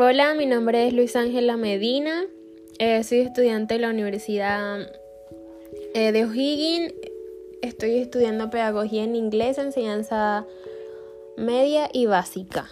Hola, mi nombre es Luis Ángela Medina. Eh, soy estudiante de la Universidad eh, de O'Higgins. Estoy estudiando pedagogía en inglés, enseñanza media y básica.